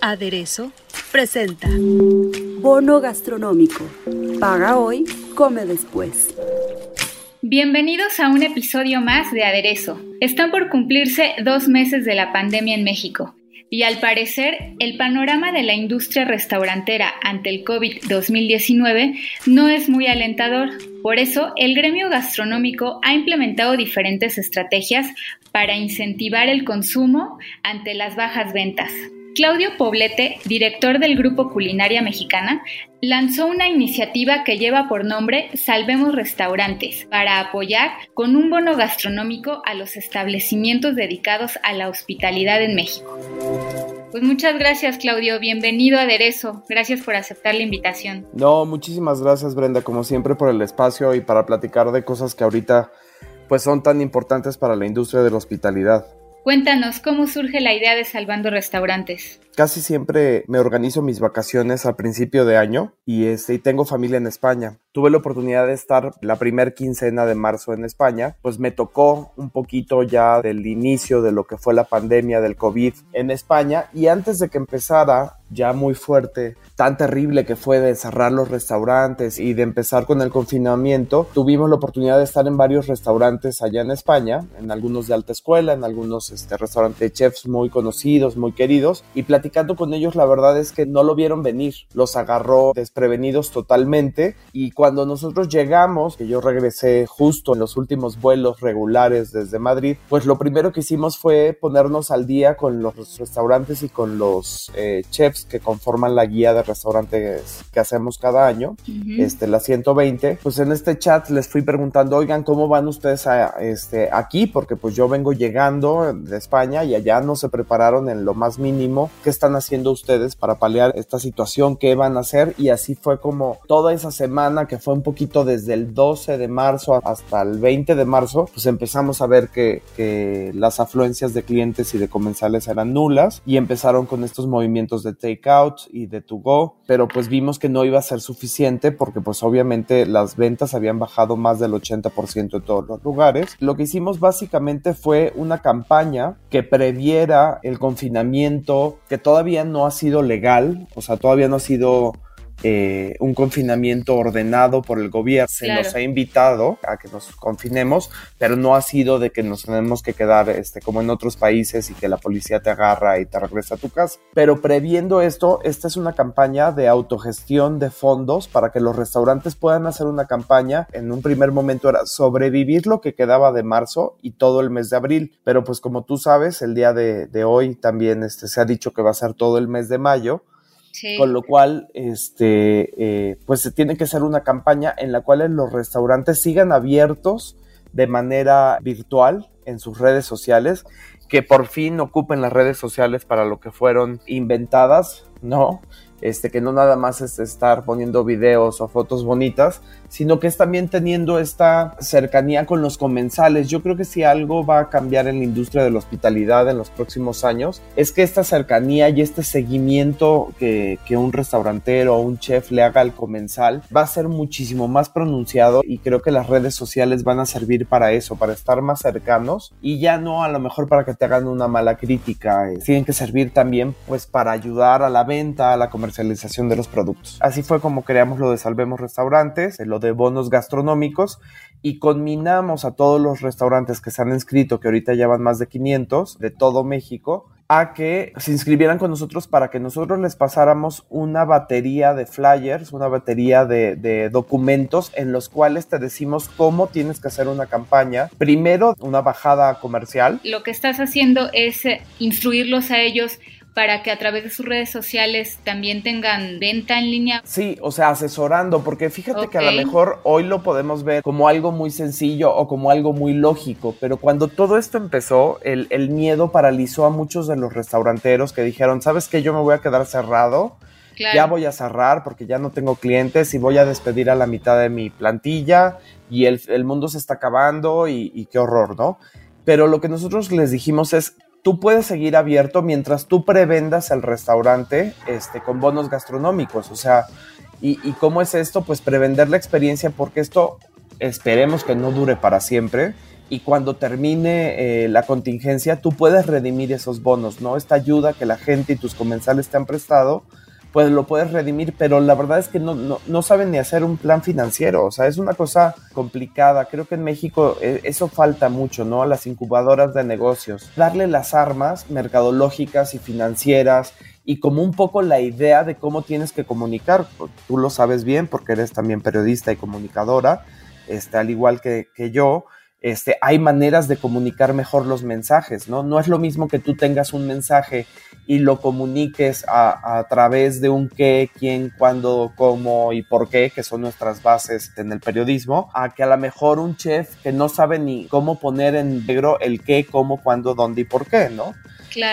Aderezo presenta Bono gastronómico. Paga hoy, come después. Bienvenidos a un episodio más de Aderezo. Están por cumplirse dos meses de la pandemia en México. Y al parecer, el panorama de la industria restaurantera ante el COVID-2019 no es muy alentador. Por eso, el gremio gastronómico ha implementado diferentes estrategias para incentivar el consumo ante las bajas ventas. Claudio Poblete, director del Grupo Culinaria Mexicana, lanzó una iniciativa que lleva por nombre Salvemos Restaurantes para apoyar con un bono gastronómico a los establecimientos dedicados a la hospitalidad en México. Pues muchas gracias Claudio, bienvenido a Aderezo, gracias por aceptar la invitación. No, muchísimas gracias Brenda, como siempre por el espacio y para platicar de cosas que ahorita pues son tan importantes para la industria de la hospitalidad. Cuéntanos, ¿cómo surge la idea de Salvando Restaurantes? Casi siempre me organizo mis vacaciones al principio de año y, este, y tengo familia en España. Tuve la oportunidad de estar la primer quincena de marzo en España, pues me tocó un poquito ya del inicio de lo que fue la pandemia del COVID en España y antes de que empezara ya muy fuerte, tan terrible que fue de cerrar los restaurantes y de empezar con el confinamiento, tuvimos la oportunidad de estar en varios restaurantes allá en España, en algunos de alta escuela, en algunos este, restaurantes de chefs muy conocidos, muy queridos, y platicando con ellos la verdad es que no lo vieron venir, los agarró desprevenidos totalmente y cuando nosotros llegamos, que yo regresé justo en los últimos vuelos regulares desde Madrid, pues lo primero que hicimos fue ponernos al día con los restaurantes y con los eh, chefs que conforman la guía de restaurantes que hacemos cada año, este, la 120, pues en este chat les fui preguntando, oigan, ¿cómo van ustedes a, este, aquí? Porque pues yo vengo llegando de España y allá no se prepararon en lo más mínimo. ¿Qué están haciendo ustedes para paliar esta situación? ¿Qué van a hacer? Y así fue como toda esa semana, que fue un poquito desde el 12 de marzo hasta el 20 de marzo, pues empezamos a ver que, que las afluencias de clientes y de comensales eran nulas y empezaron con estos movimientos de takeout y de to go, pero pues vimos que no iba a ser suficiente porque pues obviamente las ventas habían bajado más del 80% en todos los lugares. Lo que hicimos básicamente fue una campaña que previera el confinamiento que todavía no ha sido legal, o sea, todavía no ha sido eh, un confinamiento ordenado por el gobierno. Se nos ha invitado a que nos confinemos, pero no ha sido de que nos tenemos que quedar este, como en otros países y que la policía te agarra y te regresa a tu casa. Pero previendo esto, esta es una campaña de autogestión de fondos para que los restaurantes puedan hacer una campaña. En un primer momento era sobrevivir lo que quedaba de marzo y todo el mes de abril. Pero pues como tú sabes, el día de, de hoy también este, se ha dicho que va a ser todo el mes de mayo con lo cual, este, eh, pues se tiene que hacer una campaña en la cual los restaurantes sigan abiertos de manera virtual en sus redes sociales, que por fin ocupen las redes sociales para lo que fueron inventadas, ¿no? este, que no nada más es estar poniendo videos o fotos bonitas, sino que es también teniendo esta cercanía con los comensales. Yo creo que si algo va a cambiar en la industria de la hospitalidad en los próximos años, es que esta cercanía y este seguimiento que, que un restaurantero o un chef le haga al comensal va a ser muchísimo más pronunciado y creo que las redes sociales van a servir para eso, para estar más cercanos y ya no a lo mejor para que te hagan una mala crítica, eh, tienen que servir también pues para ayudar a la venta, a la comercialización de los productos. Así fue como creamos lo de Salvemos Restaurantes, lo de bonos gastronómicos y combinamos a todos los restaurantes que se han inscrito, que ahorita ya van más de 500 de todo México, a que se inscribieran con nosotros para que nosotros les pasáramos una batería de flyers, una batería de, documentos en los cuales te decimos cómo tienes que hacer una campaña. Primero, una bajada comercial. Lo que estás haciendo es eh, instruirlos a ellos para que a través de sus redes sociales también tengan venta en línea? Sí, o sea, asesorando, porque fíjate que a lo mejor hoy lo podemos ver como algo muy sencillo o como algo muy lógico, pero cuando todo esto empezó, el, el miedo paralizó a muchos de los restauranteros que dijeron, ¿sabes qué? Yo me voy a quedar cerrado. Ya voy a cerrar porque ya no tengo clientes y voy a despedir a la mitad de mi plantilla y el, el mundo se está acabando y, y qué horror, ¿no? Pero lo que nosotros les dijimos es, tú puedes seguir abierto mientras tú prevendas el restaurante este, con bonos gastronómicos. O sea, ¿y, cómo es esto? Pues prevender la experiencia porque esto esperemos que no dure para siempre. Y cuando termine eh, la contingencia, tú puedes redimir esos bonos, ¿no? Esta ayuda que la gente y tus comensales te han prestado, pues lo puedes redimir, pero la verdad es que no, no, saben ni hacer un plan financiero, o sea, es una cosa complicada. Creo que en México eh, eso falta mucho, ¿no? A las incubadoras de negocios. Darle las armas mercadológicas y financieras y como un poco la idea de cómo tienes que comunicar. Tú lo sabes bien porque eres también periodista y comunicadora, este, al igual que, que yo este, hay maneras de comunicar mejor los mensajes, ¿no? No es lo mismo que tú tengas un mensaje y lo comuniques a, través de un qué, quién, cuándo, cómo y por qué, que son nuestras bases en el periodismo, a que a lo mejor un chef que no sabe ni cómo poner en negro el qué, cómo, cuándo, dónde y por qué, ¿no?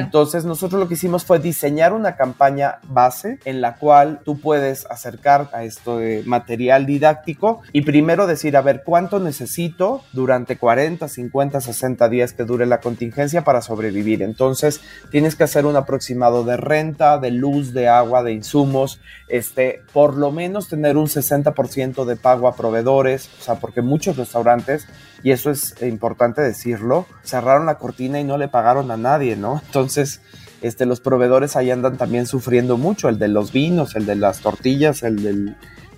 Entonces nosotros lo que hicimos fue diseñar una campaña base en la cual tú puedes acercar a esto de material didáctico y primero decir, a ver, ¿cuánto necesito durante 40, 50, 60 días que dure la contingencia para sobrevivir? Entonces tienes que hacer un aproximado de renta, de luz, de agua, de insumos, este, por lo menos tener un 60% de pago a proveedores, o sea, porque muchos restaurantes y eso es importante decirlo, cerraron la cortina y no le pagaron a nadie, ¿no? Entonces, este, los proveedores ahí andan también sufriendo mucho, el de los vinos, el de las tortillas, el del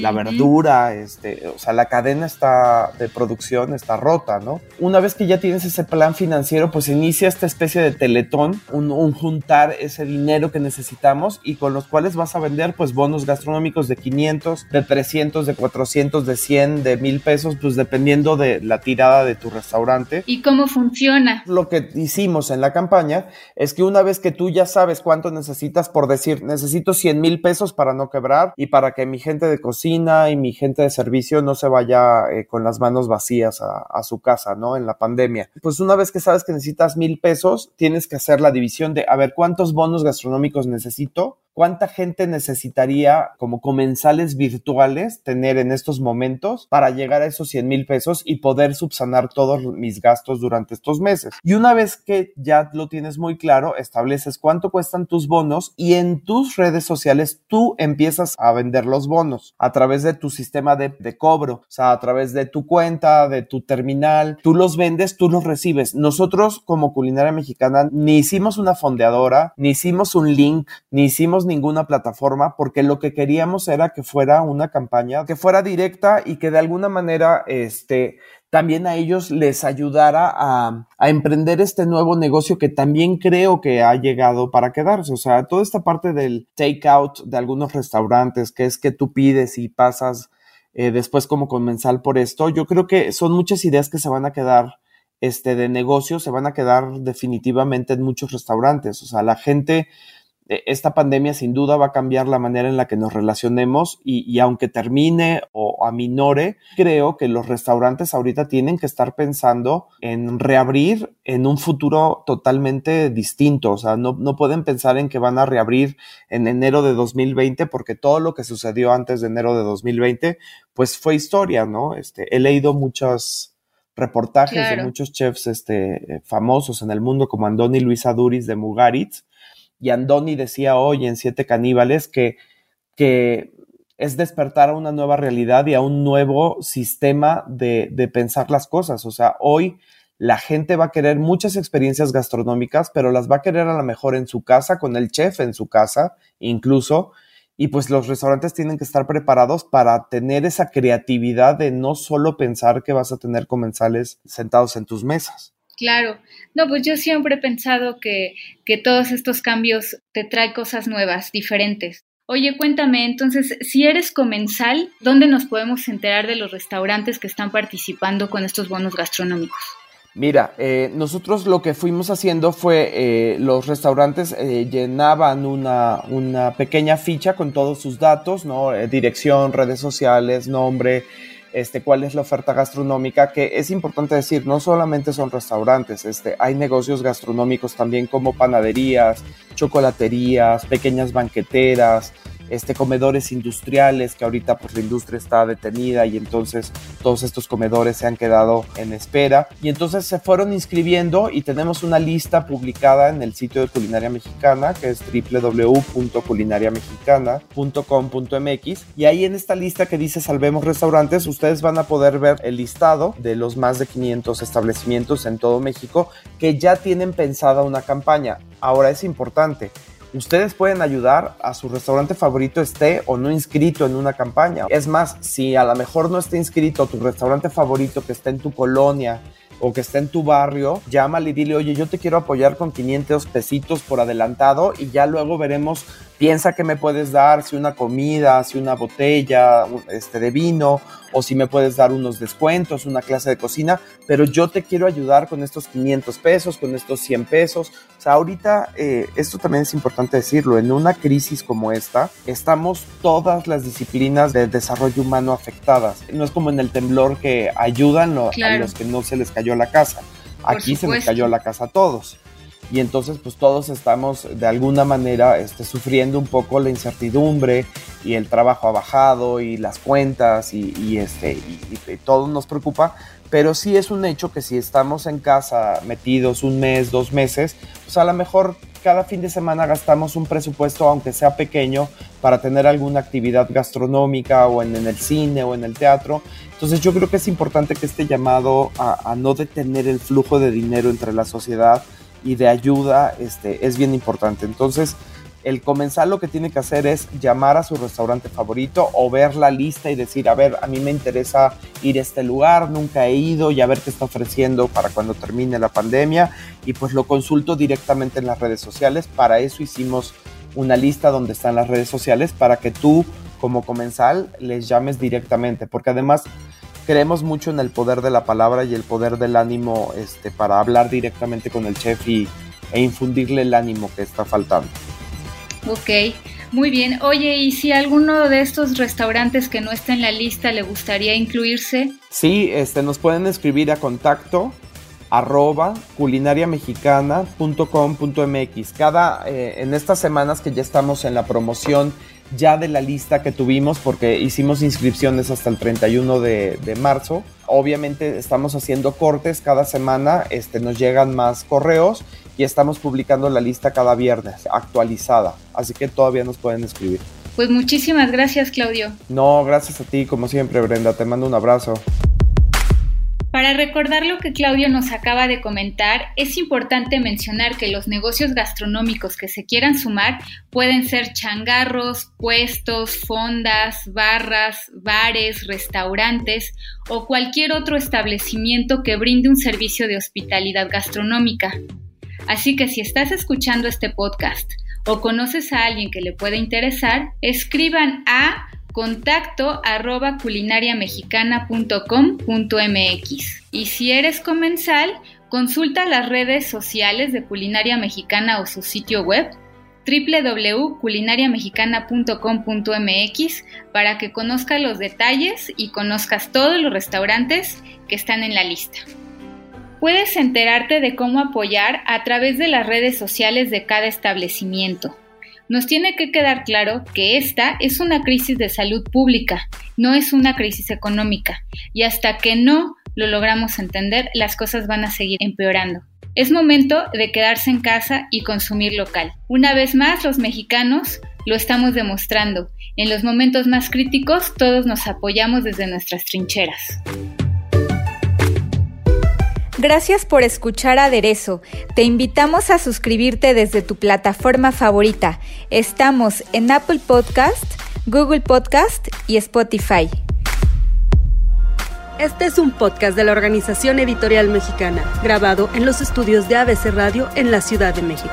la verdura, este, o sea, la cadena está de producción está rota, ¿no? Una vez que ya tienes ese plan financiero, pues inicia esta especie de teletón, un, juntar ese dinero que necesitamos y con los cuales vas a vender pues bonos gastronómicos de 500, de 300, de 400, de 100, de 1000 pesos, pues dependiendo de la tirada de tu restaurante. ¿Y cómo funciona? Lo que hicimos en la campaña es que una vez que tú ya sabes cuánto necesitas, por decir, necesito 100 mil pesos para no quebrar y para que mi gente de cocina y mi gente de servicio no se vaya eh, con las manos vacías a, su casa, ¿no? En la pandemia. Pues una vez que sabes que necesitas mil pesos, tienes que hacer la división de, a ver, ¿cuántos bonos gastronómicos necesito? ¿Cuánta gente necesitaría como comensales virtuales tener en estos momentos para llegar a esos 100 mil pesos y poder subsanar todos mis gastos durante estos meses? Y una vez que ya lo tienes muy claro, estableces cuánto cuestan tus bonos y en tus redes sociales tú empiezas a vender los bonos a través de tu sistema de, de cobro, o sea, a través de tu cuenta, de tu terminal. Tú los vendes, tú los recibes. Nosotros como culinaria mexicana ni hicimos una fondeadora, ni hicimos un link, ni hicimos ninguna plataforma porque lo que queríamos era que fuera una campaña que fuera directa y que de alguna manera este también a ellos les ayudara a, a, emprender este nuevo negocio que también creo que ha llegado para quedarse. O sea, toda esta parte del takeout de algunos restaurantes, que es que tú pides y pasas eh, después como comensal por esto, yo creo que son muchas ideas que se van a quedar este, de negocio, se van a quedar definitivamente en muchos restaurantes. O sea, la gente esta pandemia sin duda va a cambiar la manera en la que nos relacionemos y, aunque termine o aminore, creo que los restaurantes ahorita tienen que estar pensando en reabrir en un futuro totalmente distinto. O sea, no, no pueden pensar en que van a reabrir en enero de 2020 porque todo lo que sucedió antes de enero de 2020 pues fue historia, ¿no? Este, he leído muchos reportajes de muchos chefs este, famosos en el mundo como Andoni Luisa Duris de Mugaritz y Andoni decía hoy en Siete Caníbales que, que es despertar a una nueva realidad y a un nuevo sistema de, de, pensar las cosas. O sea, hoy la gente va a querer muchas experiencias gastronómicas, pero las va a querer a lo mejor en su casa, con el chef en su casa, incluso. Y pues los restaurantes tienen que estar preparados para tener esa creatividad de no solo pensar que vas a tener comensales sentados en tus mesas. Claro, no, pues yo siempre he pensado que, que todos estos cambios te traen cosas nuevas, diferentes. Oye, cuéntame, entonces, si eres comensal, ¿dónde nos podemos enterar de los restaurantes que están participando con estos bonos gastronómicos? Mira, eh, nosotros lo que fuimos haciendo fue, eh, los restaurantes eh, llenaban una, una, pequeña ficha con todos sus datos, ¿no? dirección, redes sociales, nombre, este, cuál es la oferta gastronómica, que es importante decir, no solamente son restaurantes, este, hay negocios gastronómicos también como panaderías, chocolaterías, pequeñas banqueteras, este, comedores industriales, que ahorita pues la industria está detenida y entonces todos estos comedores se han quedado en espera. Y entonces se fueron inscribiendo y tenemos una lista publicada en el sitio de Culinaria Mexicana, que es www.culinariamexicana.com.mx. Y ahí en esta lista que dice Salvemos Restaurantes, ustedes van a poder ver el listado de los más de 500 establecimientos en todo México que ya tienen pensada una campaña. Ahora es importante, Ustedes pueden ayudar a su restaurante favorito esté o no inscrito en una campaña. Es más, si a lo mejor no está inscrito tu restaurante favorito que está en tu colonia o que está en tu barrio, llámale y dile, oye, yo te quiero apoyar con 500 pesitos por adelantado y ya luego veremos, piensa que me puedes dar, si una comida, si una botella este, de vino o si me puedes dar unos descuentos, una clase de cocina, pero yo te quiero ayudar con estos 500 pesos, con estos 100 pesos. O sea, ahorita, eh, esto también es importante decirlo, en una crisis como esta, estamos todas las disciplinas de desarrollo humano afectadas. No es como en el temblor que ayudan a los que no se les cayó la casa. Aquí se nos cayó la casa a todos y entonces pues todos estamos de alguna manera este, sufriendo un poco la incertidumbre y el trabajo ha bajado y las cuentas y, este, todo nos preocupa, pero sí es un hecho que si estamos en casa metidos un mes, dos meses, pues a lo mejor cada fin de semana gastamos un presupuesto, aunque sea pequeño, para tener alguna actividad gastronómica o en, el cine o en el teatro. Entonces yo creo que es importante que este llamado a no detener el flujo de dinero entre la sociedad, y de ayuda este, es bien importante. Entonces, el comensal lo que tiene que hacer es llamar a su restaurante favorito o ver la lista y decir, a ver, a mí me interesa ir a este lugar, nunca he ido y a ver qué está ofreciendo para cuando termine la pandemia y pues lo consulto directamente en las redes sociales. Para eso hicimos una lista donde están las redes sociales para que tú como comensal les llames directamente, porque además creemos mucho en el poder de la palabra y el poder del ánimo este, para hablar directamente con el chef y, e infundirle el ánimo que está faltando. Ok, muy bien. Oye, ¿y si alguno de estos restaurantes que no está en la lista le gustaría incluirse? Sí, este, nos pueden escribir a contacto arroba culinariamexicana.com.mx. Cada, eh, en estas semanas que ya estamos en la promoción ya de la lista que tuvimos porque hicimos inscripciones hasta el 31 de, marzo. Obviamente estamos haciendo cortes cada semana, este, nos llegan más correos y estamos publicando la lista cada viernes actualizada, así que todavía nos pueden escribir. Pues muchísimas gracias Claudio. No, gracias a ti como siempre Brenda, te mando un abrazo. Para recordar lo que Claudio nos acaba de comentar, es importante mencionar que los negocios gastronómicos que se quieran sumar pueden ser changarros, puestos, fondas, barras, bares, restaurantes o cualquier otro establecimiento que brinde un servicio de hospitalidad gastronómica. Así que si estás escuchando este podcast o conoces a alguien que le pueda interesar, escriban a contacto arroba culinariamexicana.com.mx. Y si eres comensal, consulta las redes sociales de Culinaria Mexicana o su sitio web www.culinariamexicana.com.mx para que conozcas los detalles y conozcas todos los restaurantes que están en la lista. Puedes enterarte de cómo apoyar a través de las redes sociales de cada establecimiento nos tiene que quedar claro que esta es una crisis de salud pública, no es una crisis económica, y hasta que no lo logramos entender, las cosas van a seguir empeorando. Es momento de quedarse en casa y consumir local. Una vez más, los mexicanos lo estamos demostrando. En los momentos más críticos, todos nos apoyamos desde nuestras trincheras. Gracias por escuchar Aderezo. Te invitamos a suscribirte desde tu plataforma favorita. Estamos en Apple Podcast, Google Podcast y Spotify. Este es un podcast de la Organización Editorial Mexicana, grabado en los estudios de ABC Radio en la Ciudad de México.